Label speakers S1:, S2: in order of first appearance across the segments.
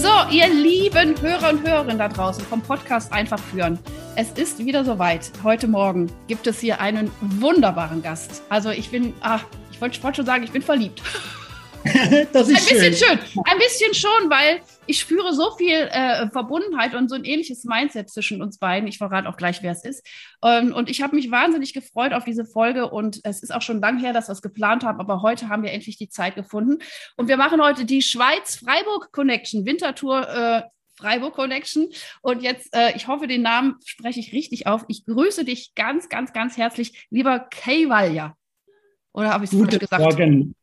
S1: So, ihr lieben Hörer und Hörerinnen da draußen vom Podcast Einfach führen. Es ist wieder soweit. Heute Morgen gibt es hier einen wunderbaren Gast. Also ich bin, ah, ich wollte wollt schon sagen, ich bin verliebt. das ist ein bisschen schön. Ein bisschen schon, weil ich spüre so viel äh, Verbundenheit und so ein ähnliches Mindset zwischen uns beiden. Ich verrate auch gleich, wer es ist. Ähm, und ich habe mich wahnsinnig gefreut auf diese Folge. Und es ist auch schon lang her, dass wir es geplant haben. Aber heute haben wir endlich die Zeit gefunden. Und wir machen heute die Schweiz-Freiburg Connection, Wintertour. Äh, Freiburg Connection. Und jetzt, äh, ich hoffe, den Namen spreche ich richtig auf. Ich grüße dich ganz, ganz, ganz herzlich, lieber Kay. Oder habe ich es falsch gesagt?
S2: Morgen.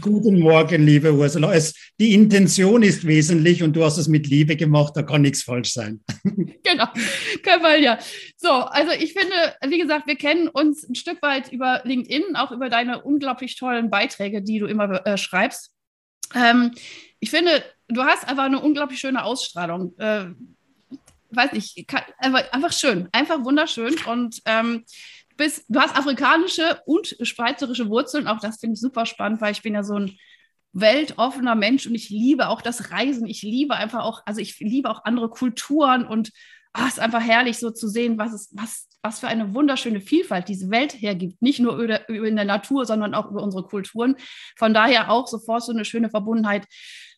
S2: Guten Morgen, liebe Ursula. Es, die Intention ist wesentlich und du hast es mit Liebe gemacht, da kann nichts falsch sein.
S1: Genau, Kamal, ja. So, also ich finde, wie gesagt, wir kennen uns ein Stück weit über LinkedIn, auch über deine unglaublich tollen Beiträge, die du immer äh, schreibst. Ähm, ich finde, du hast einfach eine unglaublich schöne Ausstrahlung. Äh, weiß nicht, kann, einfach, einfach schön, einfach wunderschön und ähm, bist, du hast afrikanische und schweizerische Wurzeln. Auch das finde ich super spannend, weil ich bin ja so ein weltoffener Mensch und ich liebe auch das Reisen. Ich liebe einfach auch, also ich liebe auch andere Kulturen und ah, es ist einfach herrlich so zu sehen, was es, was, was für eine wunderschöne Vielfalt diese Welt hergibt. Nicht nur in der Natur, sondern auch über unsere Kulturen. Von daher auch sofort so eine schöne Verbundenheit.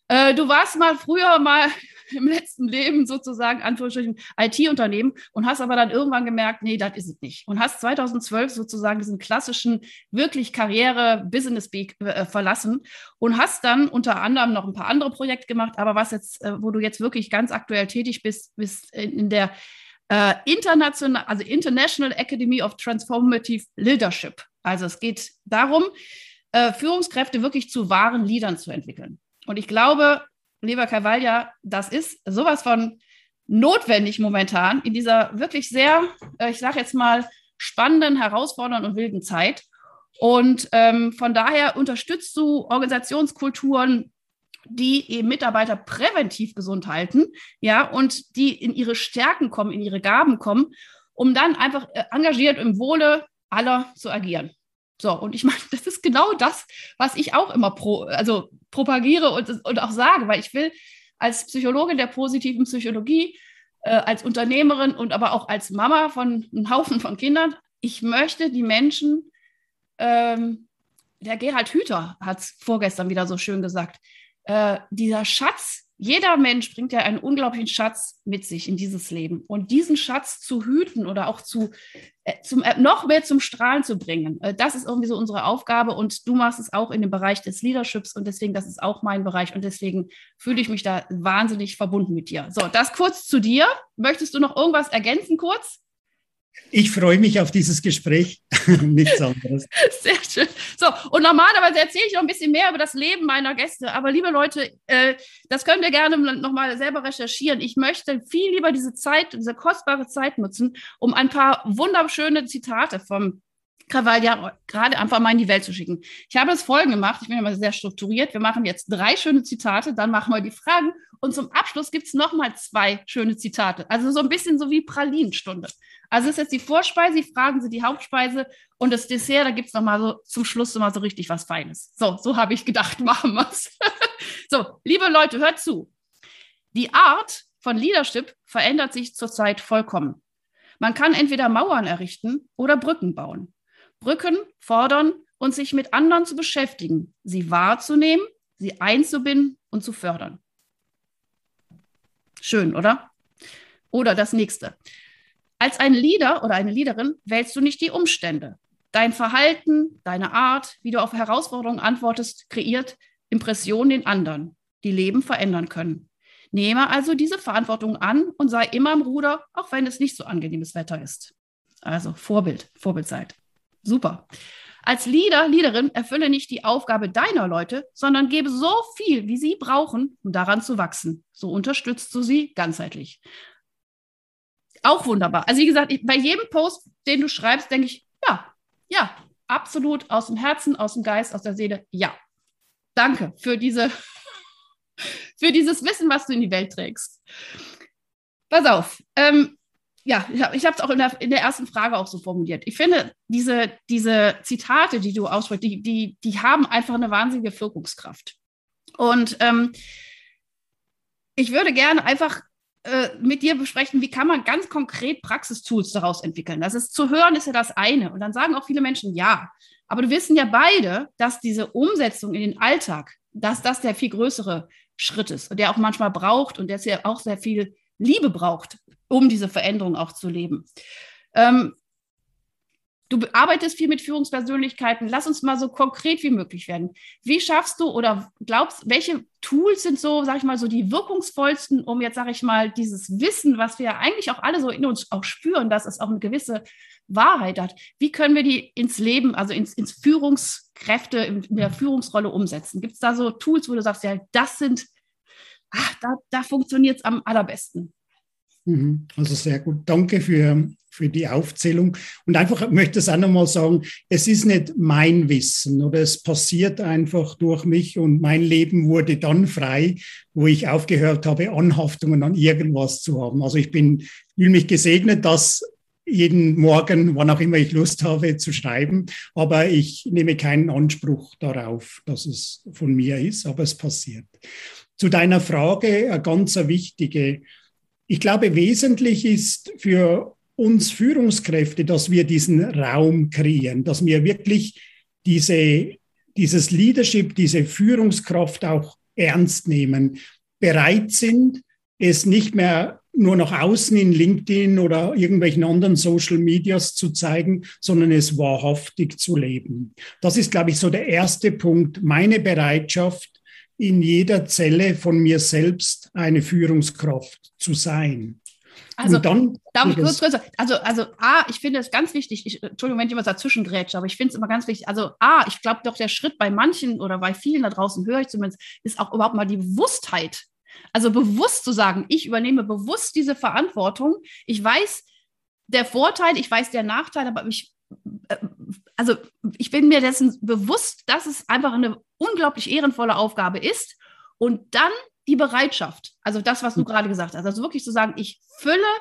S1: Äh, du warst mal früher mal im letzten Leben sozusagen, Anführungsstrichen, IT-Unternehmen und hast aber dann irgendwann gemerkt, nee, das ist es nicht. Und hast 2012 sozusagen diesen klassischen, wirklich Karriere-Business-Weg äh, verlassen und hast dann unter anderem noch ein paar andere Projekte gemacht, aber was jetzt, äh, wo du jetzt wirklich ganz aktuell tätig bist, bist in, in der äh, international, also International Academy of Transformative Leadership. Also es geht darum, äh, Führungskräfte wirklich zu wahren Leadern zu entwickeln. Und ich glaube, lieber Cavallia, das ist sowas von notwendig momentan in dieser wirklich sehr, äh, ich sage jetzt mal, spannenden, herausfordernden und wilden Zeit. Und ähm, von daher unterstützt du Organisationskulturen, die eben Mitarbeiter präventiv gesund halten, ja, und die in ihre Stärken kommen, in ihre Gaben kommen, um dann einfach äh, engagiert im Wohle aller zu agieren. So, und ich meine, das ist genau das, was ich auch immer pro, also propagiere und, und auch sage, weil ich will als Psychologin der positiven Psychologie, äh, als Unternehmerin und aber auch als Mama von einem Haufen von Kindern, ich möchte die Menschen, ähm, der Gerhard Hüther hat es vorgestern wieder so schön gesagt, äh, dieser Schatz, jeder Mensch bringt ja einen unglaublichen Schatz mit sich in dieses Leben. Und diesen Schatz zu hüten oder auch zu, äh, zum, äh, noch mehr zum Strahlen zu bringen, äh, das ist irgendwie so unsere Aufgabe. Und du machst es auch in dem Bereich des Leaderships. Und deswegen, das ist auch mein Bereich. Und deswegen fühle ich mich da wahnsinnig verbunden mit dir. So, das kurz zu dir. Möchtest du noch irgendwas ergänzen kurz?
S2: Ich freue mich auf dieses Gespräch. Nichts anderes.
S1: Sehr schön. So, und normalerweise erzähle ich noch ein bisschen mehr über das Leben meiner Gäste. Aber liebe Leute, äh, das könnt ihr gerne nochmal selber recherchieren. Ich möchte viel lieber diese Zeit, diese kostbare Zeit nutzen, um ein paar wunderschöne Zitate vom Krawalja gerade einfach mal in die Welt zu schicken. Ich habe das folgende gemacht. Ich bin immer sehr strukturiert. Wir machen jetzt drei schöne Zitate, dann machen wir die Fragen und zum Abschluss gibt es nochmal zwei schöne Zitate. Also so ein bisschen so wie Pralinenstunde. Also ist jetzt die Vorspeise, die Fragen sind die Hauptspeise und das Dessert, da gibt es nochmal so zum Schluss immer so richtig was Feines. So, so habe ich gedacht, machen wir es. so, liebe Leute, hört zu. Die Art von Leadership verändert sich zurzeit vollkommen. Man kann entweder Mauern errichten oder Brücken bauen. Brücken fordern und sich mit anderen zu beschäftigen, sie wahrzunehmen, sie einzubinden und zu fördern. Schön, oder? Oder das nächste. Als ein Leader oder eine Leaderin wählst du nicht die Umstände. Dein Verhalten, deine Art, wie du auf Herausforderungen antwortest, kreiert Impressionen in anderen, die Leben verändern können. Nehme also diese Verantwortung an und sei immer im Ruder, auch wenn es nicht so angenehmes Wetter ist. Also Vorbild, Vorbild seid. Super. Als Leader, Leaderin erfülle nicht die Aufgabe deiner Leute, sondern gebe so viel, wie sie brauchen, um daran zu wachsen. So unterstützt du sie ganzheitlich. Auch wunderbar. Also wie gesagt, ich, bei jedem Post, den du schreibst, denke ich, ja, ja, absolut aus dem Herzen, aus dem Geist, aus der Seele, ja. Danke für diese, für dieses Wissen, was du in die Welt trägst. Pass auf. Ähm, ja, ich habe es auch in der, in der, ersten Frage auch so formuliert. Ich finde, diese, diese Zitate, die du aussprichst, die, die, die haben einfach eine wahnsinnige Wirkungskraft. Und ähm, ich würde gerne einfach mit dir besprechen, wie kann man ganz konkret Praxistools daraus entwickeln. Das ist zu hören, ist ja das eine. Und dann sagen auch viele Menschen ja. Aber wir wissen ja beide, dass diese Umsetzung in den Alltag, dass das der viel größere Schritt ist und der auch manchmal braucht und der ja auch sehr viel Liebe braucht, um diese Veränderung auch zu leben. Ähm, Du arbeitest viel mit Führungspersönlichkeiten. Lass uns mal so konkret wie möglich werden. Wie schaffst du oder glaubst, welche Tools sind so, sag ich mal, so die wirkungsvollsten, um jetzt, sag ich mal, dieses Wissen, was wir eigentlich auch alle so in uns auch spüren, dass es auch eine gewisse Wahrheit hat. Wie können wir die ins Leben, also ins, ins Führungskräfte, in der Führungsrolle umsetzen? Gibt es da so Tools, wo du sagst, ja, das sind, ach, da, da funktioniert es am allerbesten?
S2: Mhm. Also sehr gut. Danke für, für die Aufzählung. Und einfach möchte es auch nochmal sagen, es ist nicht mein Wissen oder es passiert einfach durch mich und mein Leben wurde dann frei, wo ich aufgehört habe, Anhaftungen an irgendwas zu haben. Also ich bin, fühle mich gesegnet, dass jeden Morgen, wann auch immer ich Lust habe, zu schreiben. Aber ich nehme keinen Anspruch darauf, dass es von mir ist, aber es passiert. Zu deiner Frage, eine ganz wichtige. Ich glaube, wesentlich ist für uns Führungskräfte, dass wir diesen Raum kreieren, dass wir wirklich diese, dieses Leadership, diese Führungskraft auch ernst nehmen, bereit sind, es nicht mehr nur nach außen in LinkedIn oder irgendwelchen anderen Social Medias zu zeigen, sondern es wahrhaftig zu leben. Das ist, glaube ich, so der erste Punkt, meine Bereitschaft, in jeder Zelle von mir selbst eine Führungskraft zu sein.
S1: Also, dann, darf ich kurz, kurz, also, also A, ich finde es ganz wichtig, ich, Entschuldigung, wenn ich immer dazwischen grätsche, aber ich finde es immer ganz wichtig, also A, ich glaube doch, der Schritt bei manchen oder bei vielen da draußen, höre ich zumindest, ist auch überhaupt mal die Bewusstheit. Also bewusst zu sagen, ich übernehme bewusst diese Verantwortung. Ich weiß der Vorteil, ich weiß der Nachteil, aber ich, äh, also ich bin mir dessen bewusst, dass es einfach eine unglaublich ehrenvolle Aufgabe ist. Und dann die Bereitschaft, also das, was du hm. gerade gesagt hast, also wirklich zu sagen, ich fülle,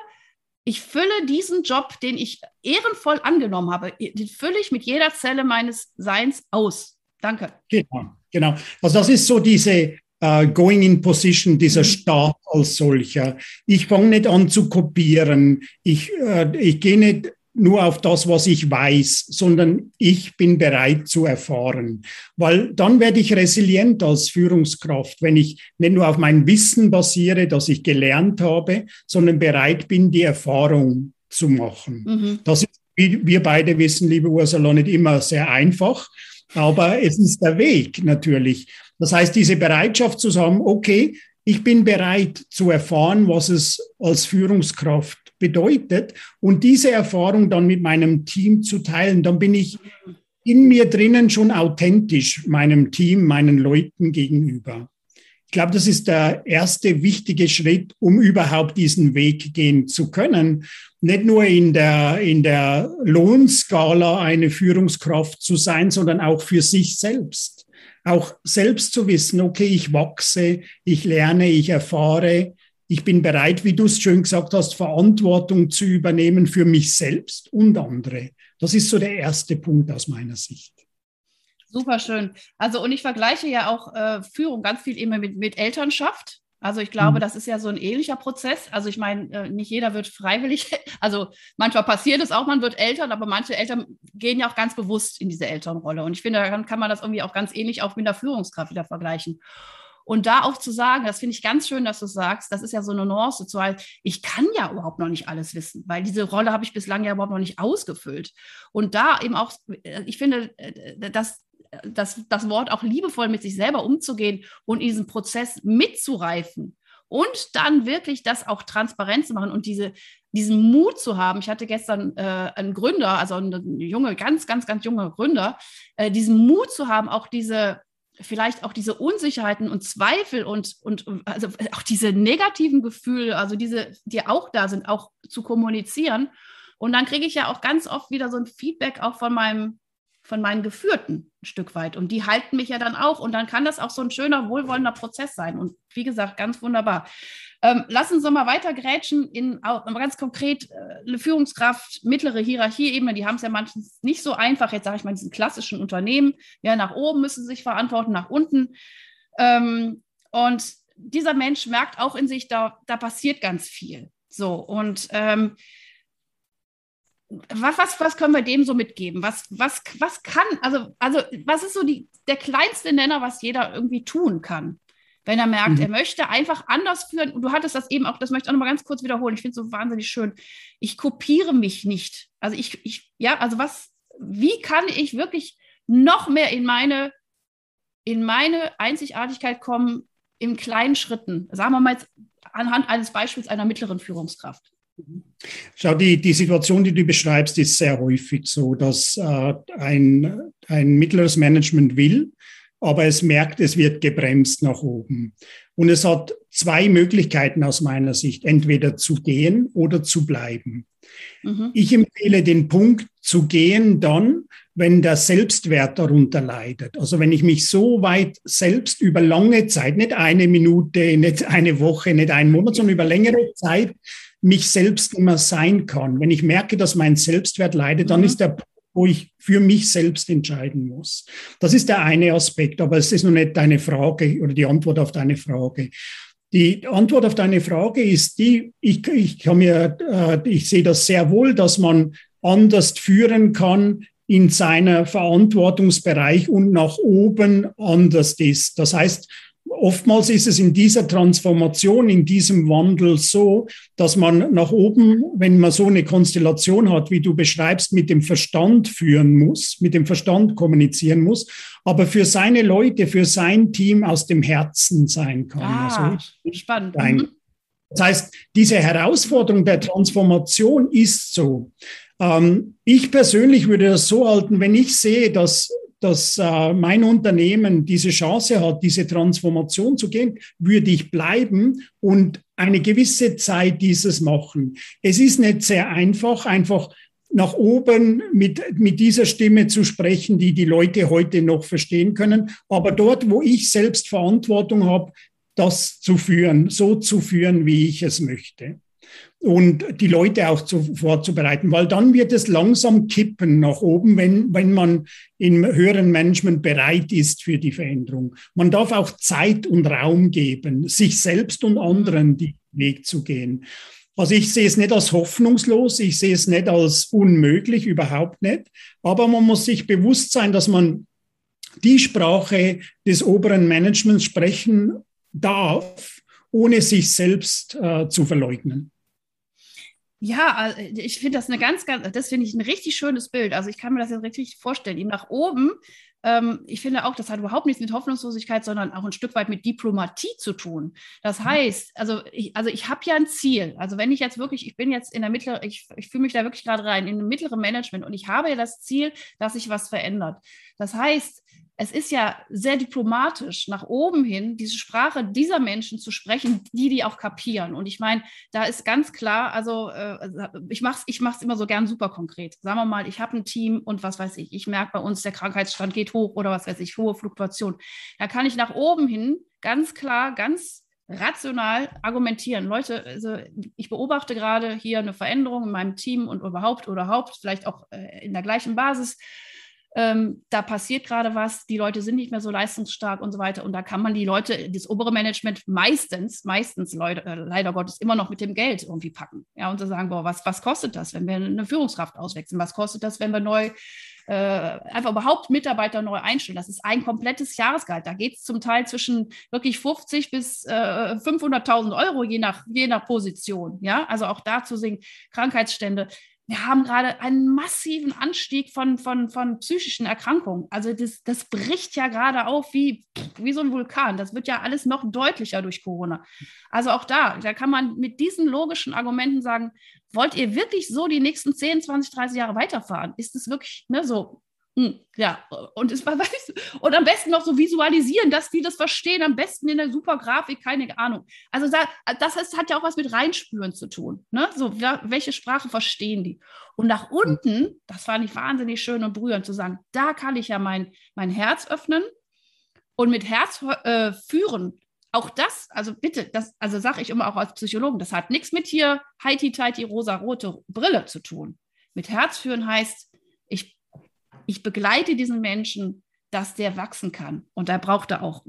S1: ich fülle diesen Job, den ich ehrenvoll angenommen habe, den fülle ich mit jeder Zelle meines Seins aus. Danke.
S2: Genau, genau. Also das ist so diese uh, Going in Position, dieser mhm. Start als solcher. Ich fange nicht an zu kopieren. Ich, uh, ich gehe nicht nur auf das, was ich weiß, sondern ich bin bereit zu erfahren. Weil dann werde ich resilient als Führungskraft, wenn ich nicht nur auf mein Wissen basiere, das ich gelernt habe, sondern bereit bin, die Erfahrung zu machen. Mhm. Das ist, wie wir beide wissen, liebe Ursula, nicht immer sehr einfach, aber es ist der Weg natürlich. Das heißt, diese Bereitschaft zu sagen, okay, ich bin bereit zu erfahren, was es als Führungskraft bedeutet und diese Erfahrung dann mit meinem Team zu teilen, dann bin ich in mir drinnen schon authentisch meinem Team, meinen Leuten gegenüber. Ich glaube, das ist der erste wichtige Schritt, um überhaupt diesen Weg gehen zu können. Nicht nur in der, in der Lohnskala eine Führungskraft zu sein, sondern auch für sich selbst. Auch selbst zu wissen, okay, ich wachse, ich lerne, ich erfahre, ich bin bereit, wie du es schön gesagt hast, Verantwortung zu übernehmen für mich selbst und andere. Das ist so der erste Punkt aus meiner Sicht.
S1: Super schön. Also, und ich vergleiche ja auch äh, Führung ganz viel immer mit, mit Elternschaft. Also ich glaube, mhm. das ist ja so ein ähnlicher Prozess. Also ich meine, äh, nicht jeder wird freiwillig, also manchmal passiert es auch, man wird Eltern, aber manche Eltern gehen ja auch ganz bewusst in diese Elternrolle. Und ich finde, da kann man das irgendwie auch ganz ähnlich auch mit der Führungskraft wieder vergleichen. Und da auch zu sagen, das finde ich ganz schön, dass du sagst, das ist ja so eine Nuance zu halt, ich kann ja überhaupt noch nicht alles wissen, weil diese Rolle habe ich bislang ja überhaupt noch nicht ausgefüllt. Und da eben auch, äh, ich finde, äh, dass das, das Wort auch liebevoll mit sich selber umzugehen und diesen Prozess mitzureifen und dann wirklich das auch transparent zu machen und diese, diesen Mut zu haben. Ich hatte gestern äh, einen Gründer, also einen junge, ganz, ganz, ganz junger Gründer, äh, diesen Mut zu haben, auch diese vielleicht auch diese Unsicherheiten und Zweifel und, und also auch diese negativen Gefühle, also diese, die auch da sind, auch zu kommunizieren. Und dann kriege ich ja auch ganz oft wieder so ein Feedback auch von meinem, von meinen Geführten ein Stück weit. Und die halten mich ja dann auch. Und dann kann das auch so ein schöner, wohlwollender Prozess sein. Und wie gesagt, ganz wunderbar. Ähm, lass uns mal weiter grätschen in ganz konkret äh, eine Führungskraft, mittlere Hierarchieebene, die haben es ja manchmal nicht so einfach, jetzt sage ich mal, diesen klassischen Unternehmen. Ja, nach oben müssen sie sich verantworten, nach unten. Ähm, und dieser Mensch merkt auch in sich, da, da passiert ganz viel. So, und ähm, was, was, was können wir dem so mitgeben? Was, was, was kann, also, also was ist so die, der kleinste Nenner, was jeder irgendwie tun kann? Wenn er merkt, mhm. er möchte einfach anders führen. Und du hattest das eben auch, das möchte ich auch noch mal ganz kurz wiederholen. Ich finde es so wahnsinnig schön. Ich kopiere mich nicht. Also ich, ich, ja, also was, wie kann ich wirklich noch mehr in meine, in meine Einzigartigkeit kommen in kleinen Schritten? Sagen wir mal jetzt anhand eines Beispiels einer mittleren Führungskraft.
S2: Schau, die, die Situation, die du beschreibst, ist sehr häufig so, dass äh, ein, ein mittleres Management will, aber es merkt, es wird gebremst nach oben. Und es hat zwei Möglichkeiten aus meiner Sicht, entweder zu gehen oder zu bleiben. Mhm. Ich empfehle den Punkt zu gehen dann, wenn der Selbstwert darunter leidet. Also wenn ich mich so weit selbst über lange Zeit, nicht eine Minute, nicht eine Woche, nicht einen Monat, sondern über längere Zeit mich selbst immer sein kann. Wenn ich merke, dass mein Selbstwert leidet, dann mhm. ist der Punkt, wo ich für mich selbst entscheiden muss. Das ist der eine Aspekt, aber es ist noch nicht deine Frage oder die Antwort auf deine Frage. Die Antwort auf deine Frage ist die, ich, ich kann mir, äh, ich sehe das sehr wohl, dass man anders führen kann in seiner Verantwortungsbereich und nach oben anders ist. Das heißt, oftmals ist es in dieser Transformation, in diesem Wandel so, dass man nach oben, wenn man so eine Konstellation hat, wie du beschreibst, mit dem Verstand führen muss, mit dem Verstand kommunizieren muss, aber für seine Leute, für sein Team aus dem Herzen sein kann.
S1: Ah, also, spannend. Sein. Mhm.
S2: Das heißt, diese Herausforderung der Transformation ist so. Ähm, ich persönlich würde das so halten, wenn ich sehe, dass dass äh, mein Unternehmen diese Chance hat, diese Transformation zu gehen, würde ich bleiben und eine gewisse Zeit dieses machen. Es ist nicht sehr einfach, einfach nach oben mit, mit dieser Stimme zu sprechen, die die Leute heute noch verstehen können. Aber dort, wo ich selbst Verantwortung habe, das zu führen, so zu führen, wie ich es möchte und die Leute auch zu, vorzubereiten, weil dann wird es langsam kippen nach oben, wenn, wenn man im höheren Management bereit ist für die Veränderung. Man darf auch Zeit und Raum geben, sich selbst und anderen den Weg zu gehen. Also ich sehe es nicht als hoffnungslos, ich sehe es nicht als unmöglich, überhaupt nicht. Aber man muss sich bewusst sein, dass man die Sprache des oberen Managements sprechen darf, ohne sich selbst äh, zu verleugnen.
S1: Ja, äh, ich finde das eine ganz, ganz, das finde ich ein richtig schönes Bild. Also ich kann mir das jetzt richtig vorstellen. Ihm nach oben, ähm, ich finde auch, das hat überhaupt nichts mit Hoffnungslosigkeit, sondern auch ein Stück weit mit Diplomatie zu tun. Das mhm. heißt, also ich, also ich habe ja ein Ziel. Also wenn ich jetzt wirklich, ich bin jetzt in der mittleren, ich, ich fühle mich da wirklich gerade rein, in einem mittleren Management und ich habe ja das Ziel, dass sich was verändert. Das heißt, es ist ja sehr diplomatisch, nach oben hin diese Sprache dieser Menschen zu sprechen, die die auch kapieren. Und ich meine, da ist ganz klar, also äh, ich mache es ich immer so gern super konkret. Sagen wir mal, ich habe ein Team und was weiß ich, ich merke bei uns, der Krankheitsstand geht hoch oder was weiß ich, hohe Fluktuation. Da kann ich nach oben hin ganz klar, ganz rational argumentieren. Leute, also ich beobachte gerade hier eine Veränderung in meinem Team und überhaupt oder Haupt, vielleicht auch äh, in der gleichen Basis ähm, da passiert gerade was, die Leute sind nicht mehr so leistungsstark und so weiter. Und da kann man die Leute, das obere Management meistens, meistens Leute, äh, leider Gottes immer noch mit dem Geld irgendwie packen. Ja, und zu sagen, boah, was, was kostet das, wenn wir eine Führungskraft auswechseln? Was kostet das, wenn wir neu äh, einfach überhaupt Mitarbeiter neu einstellen. Das ist ein komplettes Jahresgehalt. Da geht es zum Teil zwischen wirklich 50 bis äh, 500.000 Euro je nach, je nach Position. Ja, also auch da zu sehen, Krankheitsstände wir haben gerade einen massiven Anstieg von, von, von psychischen Erkrankungen. Also das, das bricht ja gerade auf wie, wie so ein Vulkan. Das wird ja alles noch deutlicher durch Corona. Also auch da, da kann man mit diesen logischen Argumenten sagen, wollt ihr wirklich so die nächsten 10, 20, 30 Jahre weiterfahren? Ist es wirklich ne, so hm, ja, und, es war, und am besten noch so visualisieren, dass die das verstehen, am besten in der super Grafik, keine Ahnung. Also das ist, hat ja auch was mit Reinspüren zu tun. Ne? So, welche Sprache verstehen die? Und nach unten, das fand ich wahnsinnig schön und berührend zu sagen, da kann ich ja mein, mein Herz öffnen und mit Herz äh, führen. Auch das, also bitte, das, also sage ich immer auch als Psychologen, das hat nichts mit hier heiti-teiti rosa-rote Brille zu tun. Mit Herz führen heißt, ich begleite diesen Menschen, dass der wachsen kann. Und da braucht er auch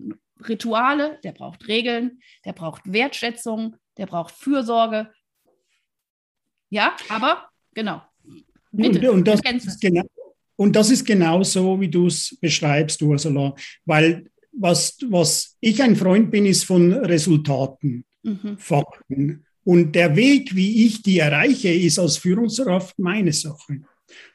S1: Rituale, der braucht Regeln, der braucht Wertschätzung, der braucht Fürsorge. Ja, aber genau.
S2: Bitte, und, das ist genau, und das ist genau so, wie du es beschreibst, Ursula. Weil was, was ich ein Freund bin, ist von Resultaten, mhm. Fakten. Und der Weg, wie ich die erreiche, ist als Führungskraft meine Sache.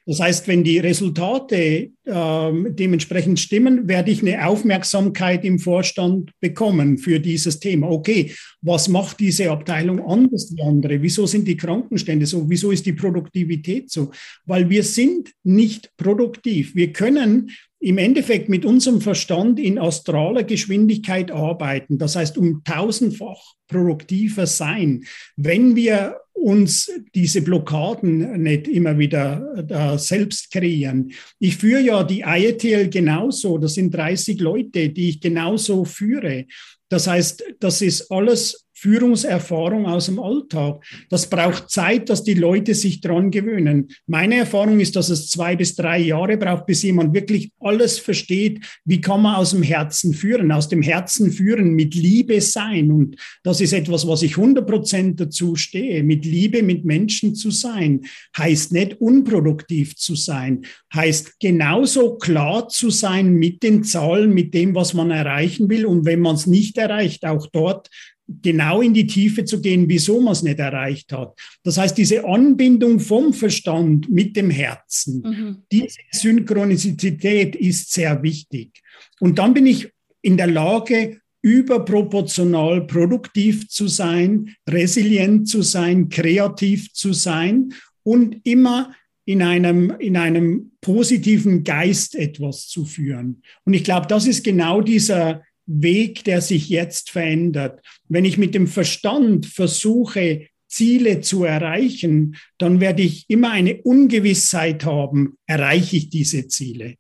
S2: Das heißt, wenn die Resultate äh, dementsprechend stimmen, werde ich eine Aufmerksamkeit im Vorstand bekommen für dieses Thema. Okay, was macht diese Abteilung anders wie andere? Wieso sind die Krankenstände so? Wieso ist die Produktivität so? Weil wir sind nicht produktiv. Wir können im Endeffekt mit unserem Verstand in astraler Geschwindigkeit arbeiten. Das heißt, um tausendfach produktiver sein, wenn wir uns diese Blockaden nicht immer wieder da selbst kreieren. Ich führe ja die IETL genauso. Das sind 30 Leute, die ich genauso führe. Das heißt, das ist alles Führungserfahrung aus dem Alltag. Das braucht Zeit, dass die Leute sich dran gewöhnen. Meine Erfahrung ist, dass es zwei bis drei Jahre braucht, bis jemand wirklich alles versteht. Wie kann man aus dem Herzen führen? Aus dem Herzen führen, mit Liebe sein. Und das ist etwas, was ich 100 Prozent dazu stehe. Mit Liebe mit Menschen zu sein, heißt nicht unproduktiv zu sein, heißt genauso klar zu sein mit den Zahlen, mit dem, was man erreichen will. Und wenn man es nicht erreicht, auch dort genau in die Tiefe zu gehen, wieso man es nicht erreicht hat. Das heißt, diese Anbindung vom Verstand mit dem Herzen, mhm. diese Synchronizität ist sehr wichtig. Und dann bin ich in der Lage, überproportional produktiv zu sein, resilient zu sein, kreativ zu sein und immer in einem, in einem positiven Geist etwas zu führen. Und ich glaube, das ist genau dieser, Weg, der sich jetzt verändert. Wenn ich mit dem Verstand versuche, Ziele zu erreichen, dann werde ich immer eine Ungewissheit haben, erreiche ich diese Ziele?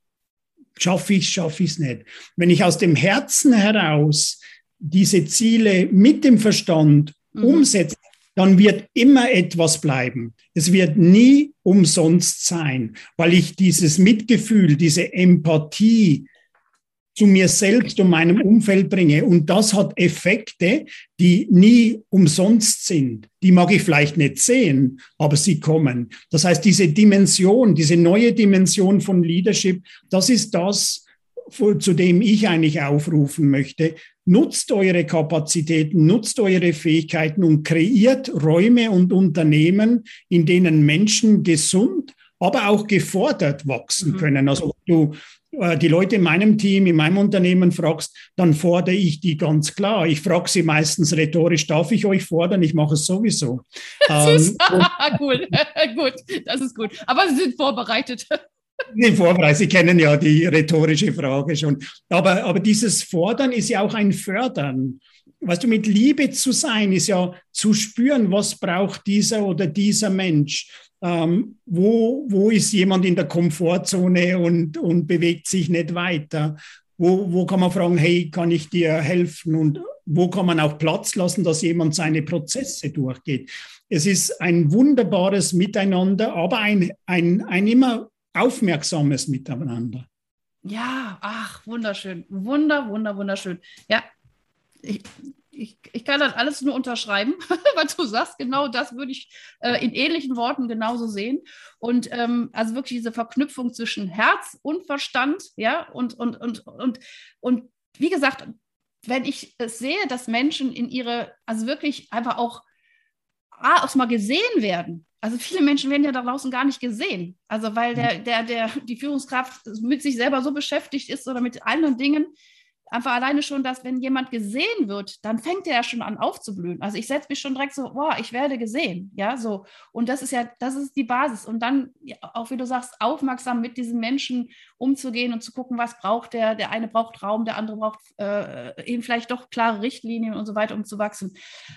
S2: Schaffe ich es, schaffe ich es nicht? Wenn ich aus dem Herzen heraus diese Ziele mit dem Verstand mhm. umsetze, dann wird immer etwas bleiben. Es wird nie umsonst sein, weil ich dieses Mitgefühl, diese Empathie, zu mir selbst und meinem Umfeld bringe. Und das hat Effekte, die nie umsonst sind. Die mag ich vielleicht nicht sehen, aber sie kommen. Das heißt, diese Dimension, diese neue Dimension von Leadership, das ist das, zu dem ich eigentlich aufrufen möchte. Nutzt eure Kapazitäten, nutzt eure Fähigkeiten und kreiert Räume und Unternehmen, in denen Menschen gesund, aber auch gefordert wachsen mhm. können. Also du die Leute in meinem Team, in meinem Unternehmen fragst, dann fordere ich die ganz klar. Ich frage sie meistens rhetorisch, darf ich euch fordern? Ich mache es sowieso.
S1: ähm, cool, gut, das ist gut. Aber Sie sind vorbereitet.
S2: Nee, vorbereitet. Sie kennen ja die rhetorische Frage schon. Aber, aber dieses Fordern ist ja auch ein Fördern. Weißt du, mit Liebe zu sein, ist ja zu spüren, was braucht dieser oder dieser Mensch ähm, wo, wo ist jemand in der Komfortzone und, und bewegt sich nicht weiter? Wo, wo kann man fragen, hey, kann ich dir helfen? Und wo kann man auch Platz lassen, dass jemand seine Prozesse durchgeht? Es ist ein wunderbares Miteinander, aber ein, ein, ein immer aufmerksames Miteinander.
S1: Ja, ach, wunderschön. Wunder, wunder, wunderschön. Ja, ich, ich, ich kann das alles nur unterschreiben, was du sagst. Genau das würde ich äh, in ähnlichen Worten genauso sehen. Und ähm, also wirklich diese Verknüpfung zwischen Herz und Verstand, ja, und, und, und, und, und wie gesagt, wenn ich es sehe, dass Menschen in ihre, also wirklich einfach auch ah, auch mal gesehen werden, Also viele Menschen werden ja da draußen gar nicht gesehen. Also weil der, der, der, die Führungskraft mit sich selber so beschäftigt ist oder mit anderen Dingen, einfach alleine schon, dass wenn jemand gesehen wird, dann fängt er ja schon an aufzublühen. Also ich setze mich schon direkt so, boah, ich werde gesehen, ja, so. Und das ist ja, das ist die Basis. Und dann, auch wie du sagst, aufmerksam mit diesen Menschen umzugehen und zu gucken, was braucht der. Der eine braucht Raum, der andere braucht äh, eben vielleicht doch klare Richtlinien und so weiter, um zu wachsen.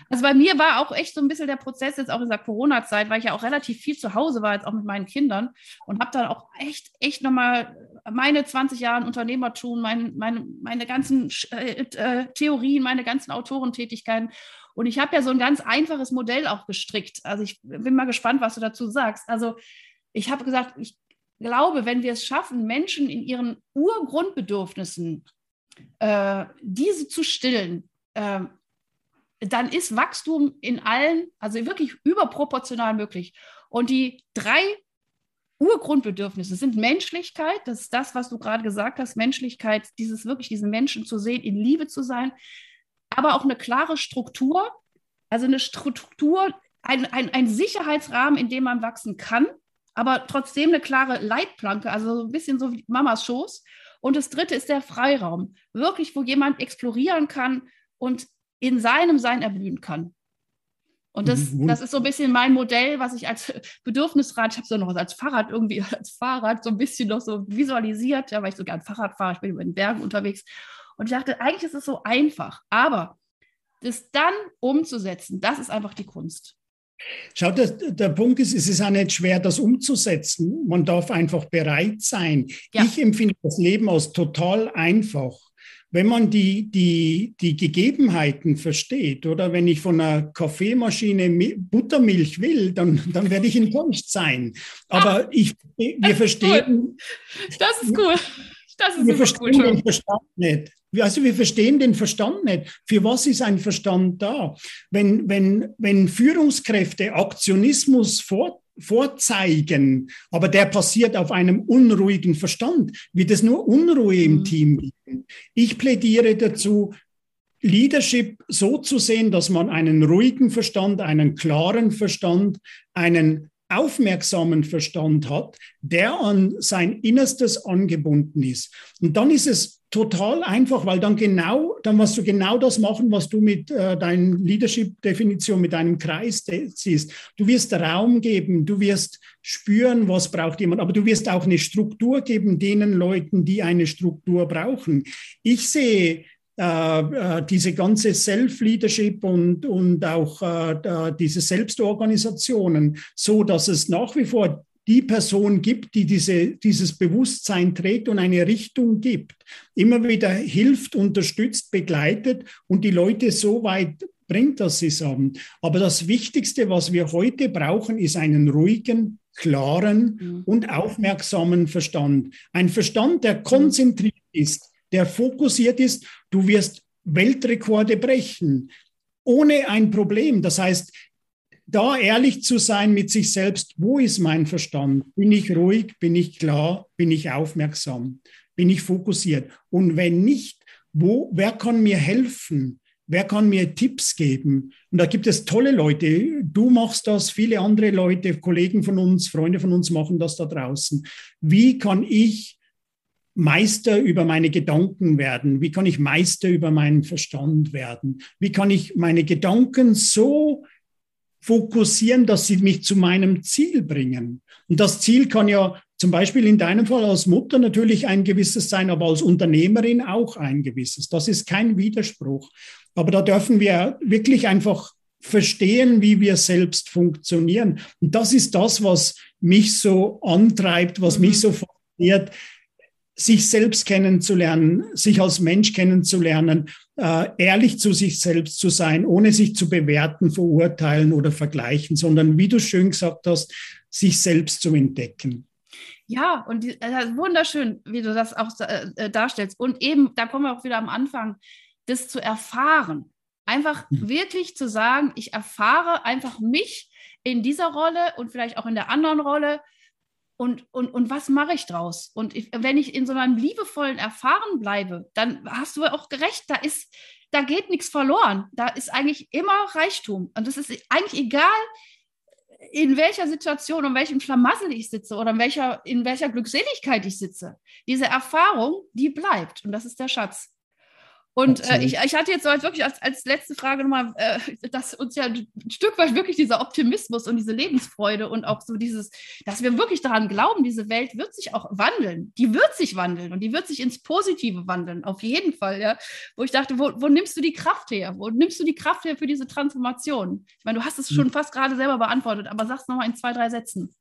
S1: Also bei mir war auch echt so ein bisschen der Prozess jetzt auch in dieser Corona-Zeit, weil ich ja auch relativ viel zu Hause war, jetzt auch mit meinen Kindern und habe dann auch echt, echt nochmal meine 20 Jahre Unternehmertum, mein, meine, meine ganzen äh, äh, Theorien, meine ganzen Autorentätigkeiten. Und ich habe ja so ein ganz einfaches Modell auch gestrickt. Also ich bin mal gespannt, was du dazu sagst. Also ich habe gesagt, ich glaube, wenn wir es schaffen, Menschen in ihren Urgrundbedürfnissen äh, diese zu stillen, äh, dann ist Wachstum in allen, also wirklich überproportional möglich. Und die drei Urgrundbedürfnisse sind Menschlichkeit, das ist das, was du gerade gesagt hast, Menschlichkeit, dieses wirklich diesen Menschen zu sehen, in Liebe zu sein, aber auch eine klare Struktur, also eine Struktur, ein, ein, ein Sicherheitsrahmen, in dem man wachsen kann, aber trotzdem eine klare Leitplanke, also so ein bisschen so wie Mamas Schoß. Und das dritte ist der Freiraum, wirklich, wo jemand explorieren kann und in seinem Sein erblühen kann. Und das, mhm. das ist so ein bisschen mein Modell, was ich als Bedürfnisrad, ich habe so noch als Fahrrad irgendwie, als Fahrrad so ein bisschen noch so visualisiert, ja, weil ich so gern Fahrrad fahre, ich bin über den Bergen unterwegs. Und ich dachte, eigentlich ist es so einfach, aber das dann umzusetzen, das ist einfach die Kunst.
S2: Schau, der, der Punkt ist, es ist auch nicht schwer, das umzusetzen. Man darf einfach bereit sein. Ja. Ich empfinde das Leben als total einfach wenn man die, die, die Gegebenheiten versteht, oder wenn ich von einer Kaffeemaschine Buttermilch will, dann, dann werde ich enttäuscht sein. Aber ah, ich, wir verstehen.
S1: Cool. Das ist cool. Das
S2: ist wir verstehen cool. den Verstand nicht. Also wir verstehen den Verstand nicht. Für was ist ein Verstand da? Wenn, wenn, wenn Führungskräfte Aktionismus fort vorzeigen, aber der passiert auf einem unruhigen Verstand, wird es nur Unruhe im mhm. Team geben. Ich plädiere dazu, Leadership so zu sehen, dass man einen ruhigen Verstand, einen klaren Verstand, einen aufmerksamen Verstand hat, der an sein Innerstes angebunden ist. Und dann ist es total einfach, weil dann genau, dann wirst du genau das machen, was du mit äh, deiner Leadership-Definition, mit deinem Kreis siehst. Du wirst Raum geben, du wirst spüren, was braucht jemand, aber du wirst auch eine Struktur geben denen Leuten, die eine Struktur brauchen. Ich sehe diese ganze Self-Leadership und, und auch äh, diese Selbstorganisationen so, dass es nach wie vor die Person gibt, die diese, dieses Bewusstsein trägt und eine Richtung gibt, immer wieder hilft, unterstützt, begleitet und die Leute so weit bringt, dass sie es haben. Aber das Wichtigste, was wir heute brauchen, ist einen ruhigen, klaren mhm. und aufmerksamen Verstand. Ein Verstand, der konzentriert ist, der fokussiert ist. Du wirst Weltrekorde brechen ohne ein Problem. Das heißt, da ehrlich zu sein mit sich selbst, wo ist mein Verstand? Bin ich ruhig? Bin ich klar? Bin ich aufmerksam? Bin ich fokussiert? Und wenn nicht, wo, wer kann mir helfen? Wer kann mir Tipps geben? Und da gibt es tolle Leute. Du machst das, viele andere Leute, Kollegen von uns, Freunde von uns machen das da draußen. Wie kann ich Meister über meine Gedanken werden? Wie kann ich Meister über meinen Verstand werden? Wie kann ich meine Gedanken so fokussieren, dass sie mich zu meinem Ziel bringen. Und das Ziel kann ja zum Beispiel in deinem Fall als Mutter natürlich ein gewisses sein, aber als Unternehmerin auch ein gewisses. Das ist kein Widerspruch. Aber da dürfen wir wirklich einfach verstehen, wie wir selbst funktionieren. Und das ist das, was mich so antreibt, was mhm. mich so fasziniert, sich selbst kennenzulernen, sich als Mensch kennenzulernen, äh, ehrlich zu sich selbst zu sein, ohne sich zu bewerten, verurteilen oder vergleichen, sondern wie du schön gesagt hast, sich selbst zu entdecken.
S1: Ja, und die, äh, wunderschön, wie du das auch äh, äh, darstellst. Und eben, da kommen wir auch wieder am Anfang, das zu erfahren. Einfach mhm. wirklich zu sagen, ich erfahre einfach mich in dieser Rolle und vielleicht auch in der anderen Rolle und, und, und was mache ich draus? Und ich, wenn ich in so einem liebevollen Erfahren bleibe, dann hast du auch gerecht, da ist, da geht nichts verloren. Da ist eigentlich immer Reichtum. Und es ist eigentlich egal, in welcher Situation und welchem Schlamassel ich sitze oder in welcher, in welcher Glückseligkeit ich sitze. Diese Erfahrung, die bleibt und das ist der Schatz. Und äh, ich, ich hatte jetzt so als wirklich als, als letzte Frage nochmal, äh, dass uns ja ein Stück weit wirklich dieser Optimismus und diese Lebensfreude und auch so dieses, dass wir wirklich daran glauben, diese Welt wird sich auch wandeln. Die wird sich wandeln und die wird sich ins Positive wandeln, auf jeden Fall. Ja? Wo ich dachte, wo, wo nimmst du die Kraft her? Wo nimmst du die Kraft her für diese Transformation? Ich meine, du hast es hm. schon fast gerade selber beantwortet, aber sag's nochmal in zwei, drei Sätzen.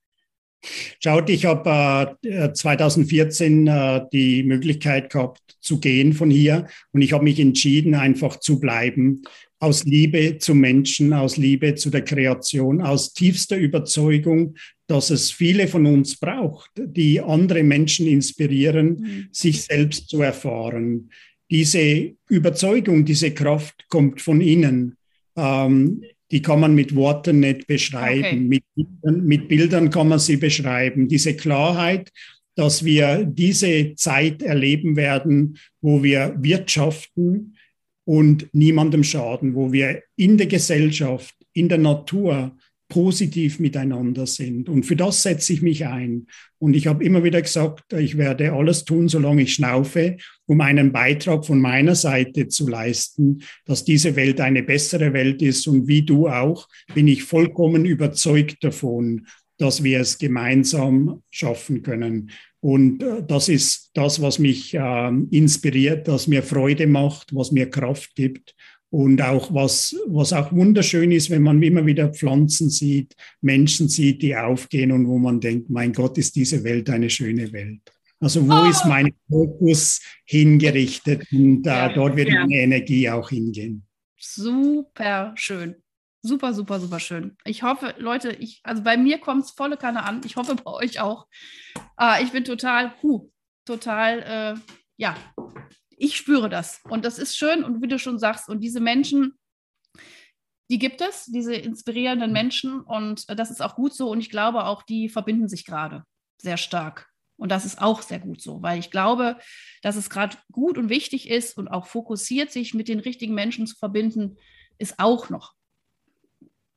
S2: Schaut, ich habe äh, 2014 äh, die Möglichkeit gehabt zu gehen von hier und ich habe mich entschieden, einfach zu bleiben, aus Liebe zu Menschen, aus Liebe zu der Kreation, aus tiefster Überzeugung, dass es viele von uns braucht, die andere Menschen inspirieren, mhm. sich selbst zu erfahren. Diese Überzeugung, diese Kraft kommt von innen. Ähm, die kann man mit Worten nicht beschreiben. Okay. Mit, mit Bildern kann man sie beschreiben. Diese Klarheit, dass wir diese Zeit erleben werden, wo wir wirtschaften und niemandem schaden, wo wir in der Gesellschaft, in der Natur positiv miteinander sind. Und für das setze ich mich ein. Und ich habe immer wieder gesagt, ich werde alles tun, solange ich schnaufe, um einen Beitrag von meiner Seite zu leisten, dass diese Welt eine bessere Welt ist. Und wie du auch, bin ich vollkommen überzeugt davon, dass wir es gemeinsam schaffen können. Und äh, das ist das, was mich äh, inspiriert, das mir Freude macht, was mir Kraft gibt und auch was, was auch wunderschön ist, wenn man immer wieder Pflanzen sieht, Menschen sieht, die aufgehen und wo man denkt, mein Gott, ist diese Welt eine schöne Welt. Also wo oh. ist mein Fokus hingerichtet und äh, ja, dort wird ja. meine Energie auch hingehen.
S1: Super schön. Super, super, super schön. Ich hoffe, Leute, ich, also bei mir kommt es volle Kanne an. Ich hoffe bei euch auch. Äh, ich bin total, huh, total, äh, ja, ich spüre das. Und das ist schön und wie du schon sagst, und diese Menschen, die gibt es, diese inspirierenden Menschen und das ist auch gut so und ich glaube auch, die verbinden sich gerade sehr stark. Und das ist auch sehr gut so, weil ich glaube, dass es gerade gut und wichtig ist und auch fokussiert, sich mit den richtigen Menschen zu verbinden, ist auch noch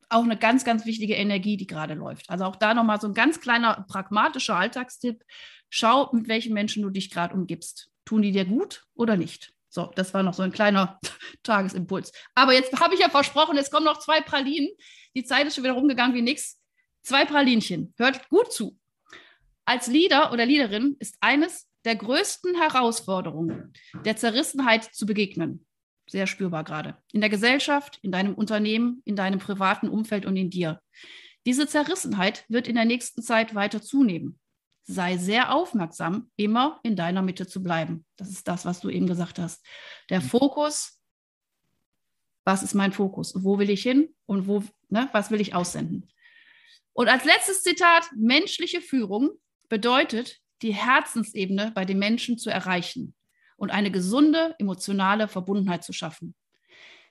S1: auch eine ganz, ganz wichtige Energie, die gerade läuft. Also auch da nochmal so ein ganz kleiner pragmatischer Alltagstipp. Schau, mit welchen Menschen du dich gerade umgibst tun die dir gut oder nicht? So, das war noch so ein kleiner Tagesimpuls. Aber jetzt habe ich ja versprochen, es kommen noch zwei Pralinen. Die Zeit ist schon wieder rumgegangen wie nichts. Zwei Pralinchen. Hört gut zu. Als Leader oder Leaderin ist eines der größten Herausforderungen, der Zerrissenheit zu begegnen. Sehr spürbar gerade. In der Gesellschaft, in deinem Unternehmen, in deinem privaten Umfeld und in dir. Diese Zerrissenheit wird in der nächsten Zeit weiter zunehmen sei sehr aufmerksam, immer in deiner Mitte zu bleiben. Das ist das, was du eben gesagt hast. Der mhm. Fokus, was ist mein Fokus? Wo will ich hin und wo, ne, was will ich aussenden? Und als letztes Zitat, menschliche Führung bedeutet, die Herzensebene bei den Menschen zu erreichen und eine gesunde emotionale Verbundenheit zu schaffen.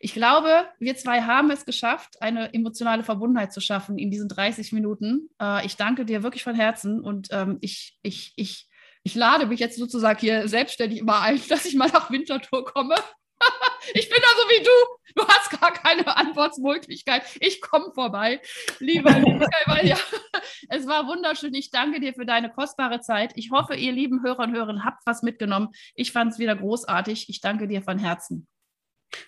S1: Ich glaube, wir zwei haben es geschafft, eine emotionale Verbundenheit zu schaffen in diesen 30 Minuten. Äh, ich danke dir wirklich von Herzen und ähm, ich, ich, ich, ich lade mich jetzt sozusagen hier selbstständig immer ein, dass ich mal nach Winterthur komme. ich bin da so wie du. Du hast gar keine Antwortmöglichkeit. Ich komme vorbei. Lieber Michael, ja, es war wunderschön. Ich danke dir für deine kostbare Zeit. Ich hoffe, ihr lieben Hörer und Hörerinnen habt was mitgenommen. Ich fand es wieder großartig. Ich danke dir von Herzen.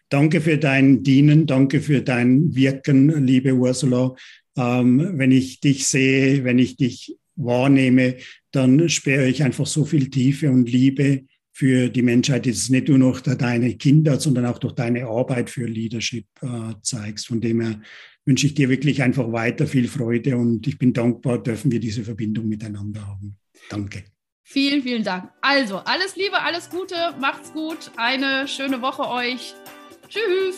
S2: Danke für dein Dienen, danke für dein Wirken, liebe Ursula. Ähm, wenn ich dich sehe, wenn ich dich wahrnehme, dann spüre ich einfach so viel Tiefe und Liebe für die Menschheit. Ist nicht nur noch deine Kinder, sondern auch durch deine Arbeit für Leadership äh, zeigst. Von dem her wünsche ich dir wirklich einfach weiter viel Freude und ich bin dankbar, dürfen wir diese Verbindung miteinander haben. Danke.
S1: Vielen, vielen Dank. Also, alles Liebe, alles Gute, macht's gut, eine schöne Woche euch. Tschüss.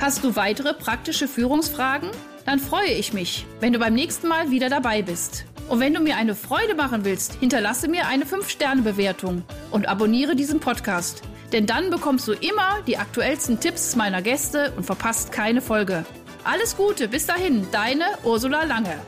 S1: Hast du weitere praktische Führungsfragen? Dann freue ich mich, wenn du beim nächsten Mal wieder dabei bist. Und wenn du mir eine Freude machen willst, hinterlasse mir eine 5-Sterne-Bewertung und abonniere diesen Podcast. Denn dann bekommst du immer die aktuellsten Tipps meiner Gäste und verpasst keine Folge. Alles Gute, bis dahin, deine Ursula Lange.